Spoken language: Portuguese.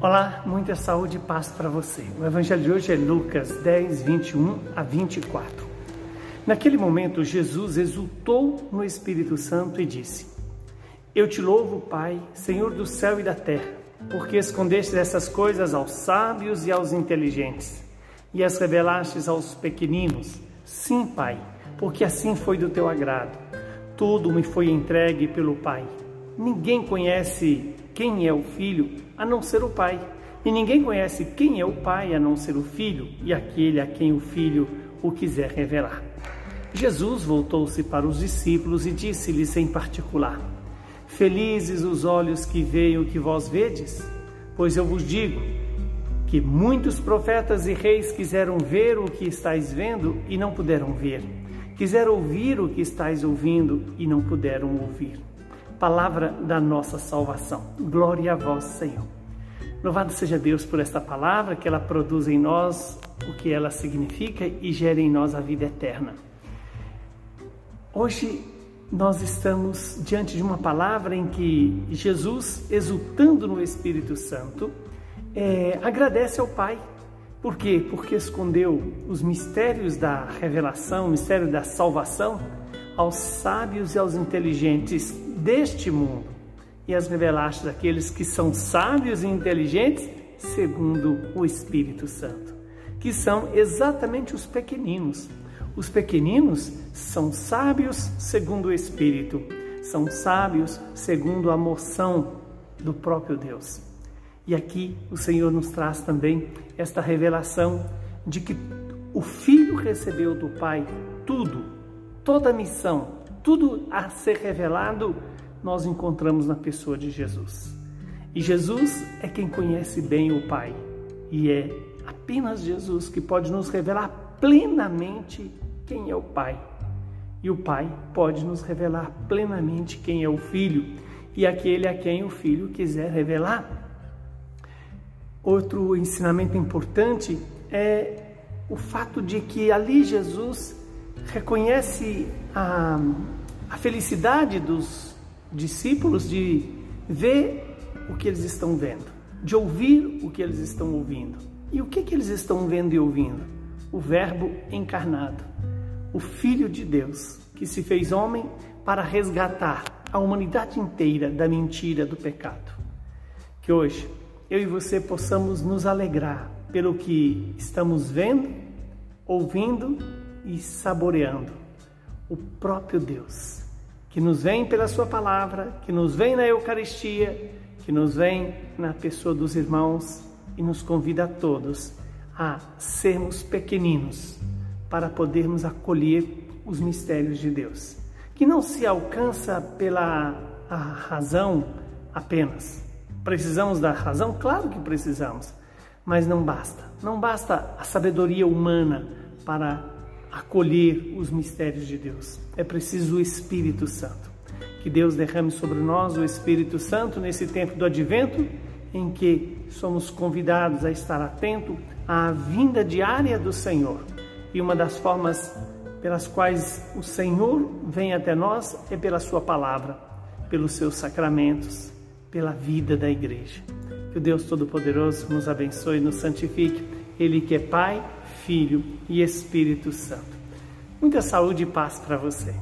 Olá, muita saúde e paz para você. O evangelho de hoje é Lucas 10, 21 a 24. Naquele momento, Jesus exultou no Espírito Santo e disse: Eu te louvo, Pai, Senhor do céu e da terra, porque escondeste essas coisas aos sábios e aos inteligentes e as revelastes aos pequeninos. Sim, Pai, porque assim foi do teu agrado. Tudo me foi entregue pelo Pai. Ninguém conhece quem é o Filho a não ser o Pai. E ninguém conhece quem é o Pai a não ser o Filho e aquele a quem o Filho o quiser revelar. Jesus voltou-se para os discípulos e disse-lhes em particular: Felizes os olhos que veem o que vós vedes, pois eu vos digo que muitos profetas e reis quiseram ver o que estáis vendo e não puderam ver, quiseram ouvir o que estáis ouvindo e não puderam ouvir palavra da nossa salvação. Glória a vós, Senhor. Louvado seja Deus por esta palavra, que ela produz em nós o que ela significa e gera em nós a vida eterna. Hoje nós estamos diante de uma palavra em que Jesus, exultando no Espírito Santo, é, agradece ao Pai. Por quê? Porque escondeu os mistérios da revelação, o mistério da salvação aos sábios e aos inteligentes deste mundo e as revelaste àqueles que são sábios e inteligentes segundo o Espírito Santo, que são exatamente os pequeninos. Os pequeninos são sábios segundo o Espírito, são sábios segundo a moção do próprio Deus. E aqui o Senhor nos traz também esta revelação de que o Filho recebeu do Pai tudo toda a missão, tudo a ser revelado, nós encontramos na pessoa de Jesus. E Jesus é quem conhece bem o Pai. E é apenas Jesus que pode nos revelar plenamente quem é o Pai. E o Pai pode nos revelar plenamente quem é o Filho e aquele a quem o Filho quiser revelar. Outro ensinamento importante é o fato de que ali Jesus reconhece a, a felicidade dos discípulos de ver o que eles estão vendo, de ouvir o que eles estão ouvindo. E o que, que eles estão vendo e ouvindo? O Verbo encarnado, o Filho de Deus, que se fez homem para resgatar a humanidade inteira da mentira do pecado. Que hoje eu e você possamos nos alegrar pelo que estamos vendo, ouvindo e saboreando o próprio Deus, que nos vem pela Sua palavra, que nos vem na Eucaristia, que nos vem na pessoa dos irmãos e nos convida a todos a sermos pequeninos para podermos acolher os mistérios de Deus, que não se alcança pela razão apenas. Precisamos da razão? Claro que precisamos, mas não basta. Não basta a sabedoria humana para acolher os mistérios de Deus. É preciso o Espírito Santo. Que Deus derrame sobre nós o Espírito Santo nesse tempo do advento, em que somos convidados a estar atento à vinda diária do Senhor. E uma das formas pelas quais o Senhor vem até nós é pela Sua palavra, pelos seus sacramentos, pela vida da igreja. Que o Deus Todo-Poderoso nos abençoe e nos santifique. Ele que é Pai, Filho e Espírito Santo. Muita saúde e paz para você.